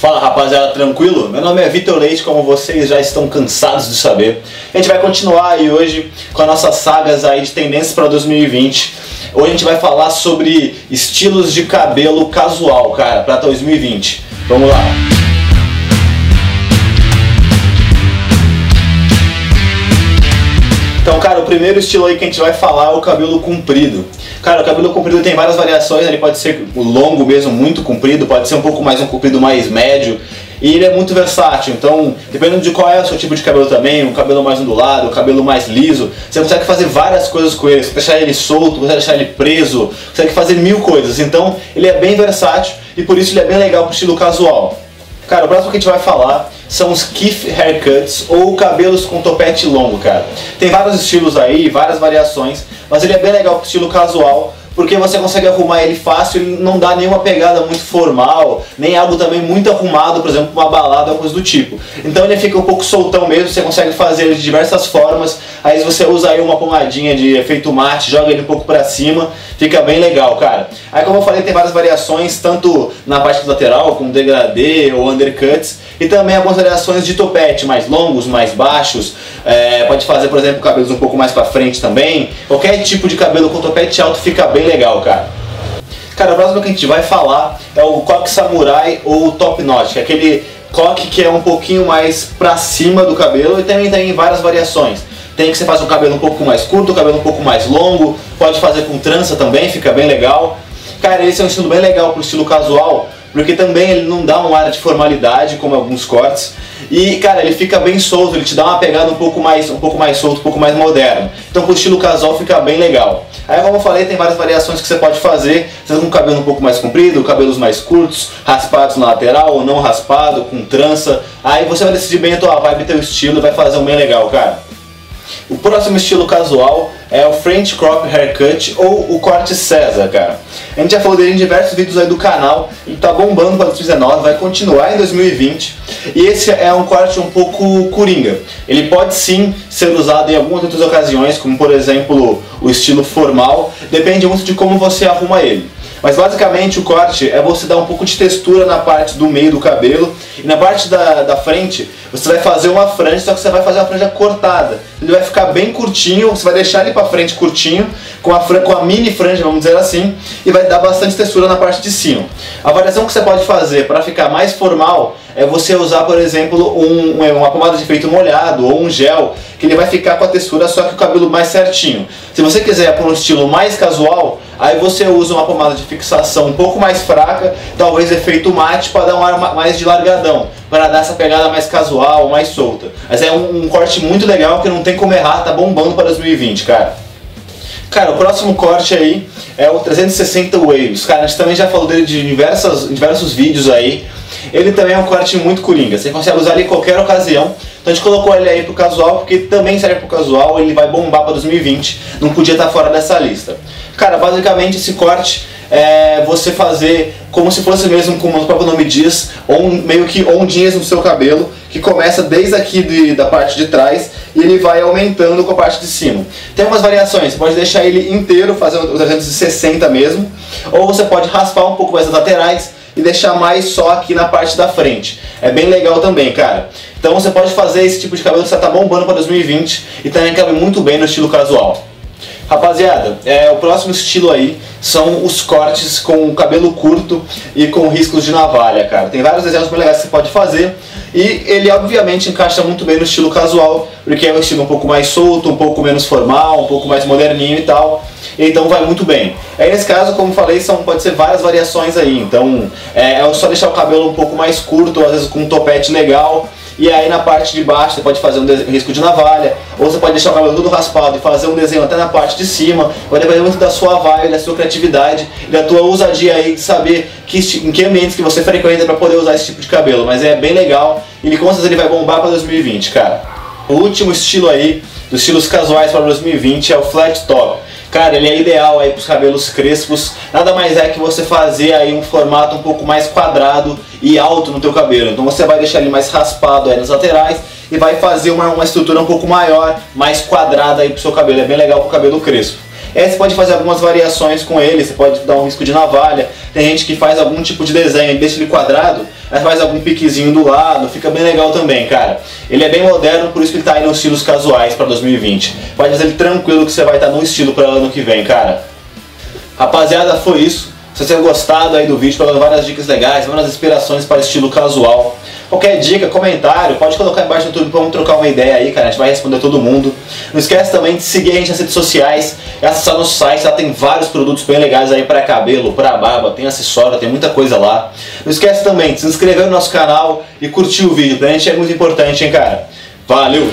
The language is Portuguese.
Fala rapaziada, tranquilo? Meu nome é Vitor Leite, como vocês já estão cansados de saber. A gente vai continuar aí hoje com as nossas sagas aí de tendências para 2020. Hoje a gente vai falar sobre estilos de cabelo casual, cara, para 2020. Vamos lá. Então, cara, o primeiro estilo aí que a gente vai falar é o cabelo comprido. Cara, o cabelo comprido tem várias variações, ele pode ser longo mesmo, muito comprido, pode ser um pouco mais um comprido mais médio. E ele é muito versátil, então dependendo de qual é o seu tipo de cabelo também, um cabelo mais ondulado, um cabelo mais liso, você consegue fazer várias coisas com ele, você deixar ele solto, consegue deixar ele preso, consegue fazer mil coisas. Então ele é bem versátil e por isso ele é bem legal pro estilo casual. Cara, o próximo que a gente vai falar são os Keith Haircuts ou cabelos com topete longo, cara. Tem vários estilos aí, várias variações, mas ele é bem legal pro estilo casual, porque você consegue arrumar ele fácil, ele não dá nenhuma pegada muito formal, nem algo também muito arrumado, por exemplo, uma balada ou coisa do tipo. Então ele fica um pouco soltão mesmo, você consegue fazer ele de diversas formas. Aí você usa aí uma pomadinha de efeito mate, joga ele um pouco para cima, fica bem legal, cara. Aí como eu falei, tem várias variações, tanto na parte lateral, como degradê ou undercuts, e também algumas variações de topete, mais longos, mais baixos. É, pode fazer, por exemplo, cabelos um pouco mais para frente também. Qualquer tipo de cabelo com topete alto fica bem legal, cara. Cara, o próximo que a gente vai falar é o coque samurai ou top knot, é aquele coque que é um pouquinho mais pra cima do cabelo e também tem várias variações. Tem que você faz o cabelo um pouco mais curto, o cabelo um pouco mais longo, pode fazer com trança também, fica bem legal. Cara, esse é um estilo bem legal pro estilo casual, porque também ele não dá um ar de formalidade como alguns cortes. E, cara, ele fica bem solto, ele te dá uma pegada um pouco mais, um pouco mais solto, um pouco mais moderno. Então, pro estilo casual fica bem legal. Aí, como eu falei, tem várias variações que você pode fazer, seja com cabelo um pouco mais comprido, cabelos mais curtos, raspados na lateral ou não raspado, com trança. Aí você vai decidir bem a tua vibe, teu estilo vai fazer um bem legal, cara. O próximo estilo casual é o French Crop Haircut ou o corte César, cara. A gente já falou dele em diversos vídeos aí do canal, ele tá bombando para 2019, vai continuar em 2020. E esse é um corte um pouco coringa. Ele pode sim ser usado em algumas outras ocasiões, como por exemplo o estilo formal, depende muito de como você arruma ele. Mas basicamente o corte é você dar um pouco de textura na parte do meio do cabelo e na parte da, da frente você vai fazer uma franja, só que você vai fazer uma franja cortada. Ele vai ficar bem curtinho, você vai deixar ele para frente curtinho, com a, com a mini franja, vamos dizer assim, e vai dar bastante textura na parte de cima. A variação que você pode fazer para ficar mais formal é você usar, por exemplo, um, uma pomada de efeito molhado ou um gel, que ele vai ficar com a textura só que o cabelo mais certinho. Se você quiser por um estilo mais casual, aí você usa uma pomada de fixação um pouco mais fraca, talvez efeito mate para dar um ar mais de largadão, para dar essa pegada mais casual, mais solta. Mas é um, um corte muito legal que não tem como errar, tá bombando para 2020, cara. Cara, o próximo corte aí é o 360 Waves. Cara, a gente também já falou dele de diversas, diversos vídeos aí. Ele também é um corte muito coringa, você consegue usar ele em qualquer ocasião. Então a gente colocou ele aí pro casual, porque também serve pro casual, ele vai bombar para 2020, não podia estar fora dessa lista. Cara, basicamente esse corte é você fazer como se fosse mesmo, como o próprio nome diz, on, meio que ondinhas no seu cabelo, que começa desde aqui de, da parte de trás e ele vai aumentando com a parte de cima. Tem umas variações, você pode deixar ele inteiro, fazer o 360 mesmo, ou você pode raspar um pouco mais as laterais e deixar mais só aqui na parte da frente. É bem legal também, cara. Então você pode fazer esse tipo de cabelo que você tá bombando para 2020 e também cabe muito bem no estilo casual. Rapaziada, é, o próximo estilo aí são os cortes com cabelo curto e com riscos de navalha, cara. Tem vários desenhos bem legais que você pode fazer e ele obviamente encaixa muito bem no estilo casual, porque é um estilo um pouco mais solto, um pouco menos formal, um pouco mais moderninho e tal. Então vai muito bem. Aí nesse caso, como falei, são, pode ser várias variações aí. Então é, é só deixar o cabelo um pouco mais curto, às vezes com um topete legal e aí na parte de baixo você pode fazer um risco de navalha, ou você pode deixar o cabelo todo raspado e fazer um desenho até na parte de cima. Vai depender muito da sua vibe, da sua criatividade, da tua ousadia aí de saber que, em que ambientes que você frequenta para poder usar esse tipo de cabelo. Mas é bem legal e com certeza ele vai bombar para 2020, cara. O último estilo aí, dos estilos casuais para 2020 é o flat top. Cara, ele é ideal aí para os cabelos crespos. Nada mais é que você fazer aí um formato um pouco mais quadrado e alto no teu cabelo. Então você vai deixar ele mais raspado aí nas laterais e vai fazer uma, uma estrutura um pouco maior, mais quadrada aí pro seu cabelo. É bem legal pro cabelo crespo. Aí você pode fazer algumas variações com ele, você pode dar um risco de navalha. Tem gente que faz algum tipo de desenho, deixa ele quadrado, aí faz algum piquezinho do lado, fica bem legal também, cara. Ele é bem moderno, por isso que ele tá aí nos estilos casuais para 2020. Pode fazer ele tranquilo que você vai estar tá no estilo para ano que vem, cara. Rapaziada, foi isso. Se você gostado aí do vídeo, pegando várias dicas legais, várias inspirações para estilo casual. Qualquer dica, comentário, pode colocar embaixo no YouTube, vamos trocar uma ideia aí, cara. A gente vai responder todo mundo. Não esquece também de seguir a gente nas redes sociais e acessar nosso site, lá tem vários produtos bem legais aí para cabelo, para barba, tem acessório, tem muita coisa lá. Não esquece também de se inscrever no nosso canal e curtir o vídeo, pra gente é muito importante, hein, cara. Valeu!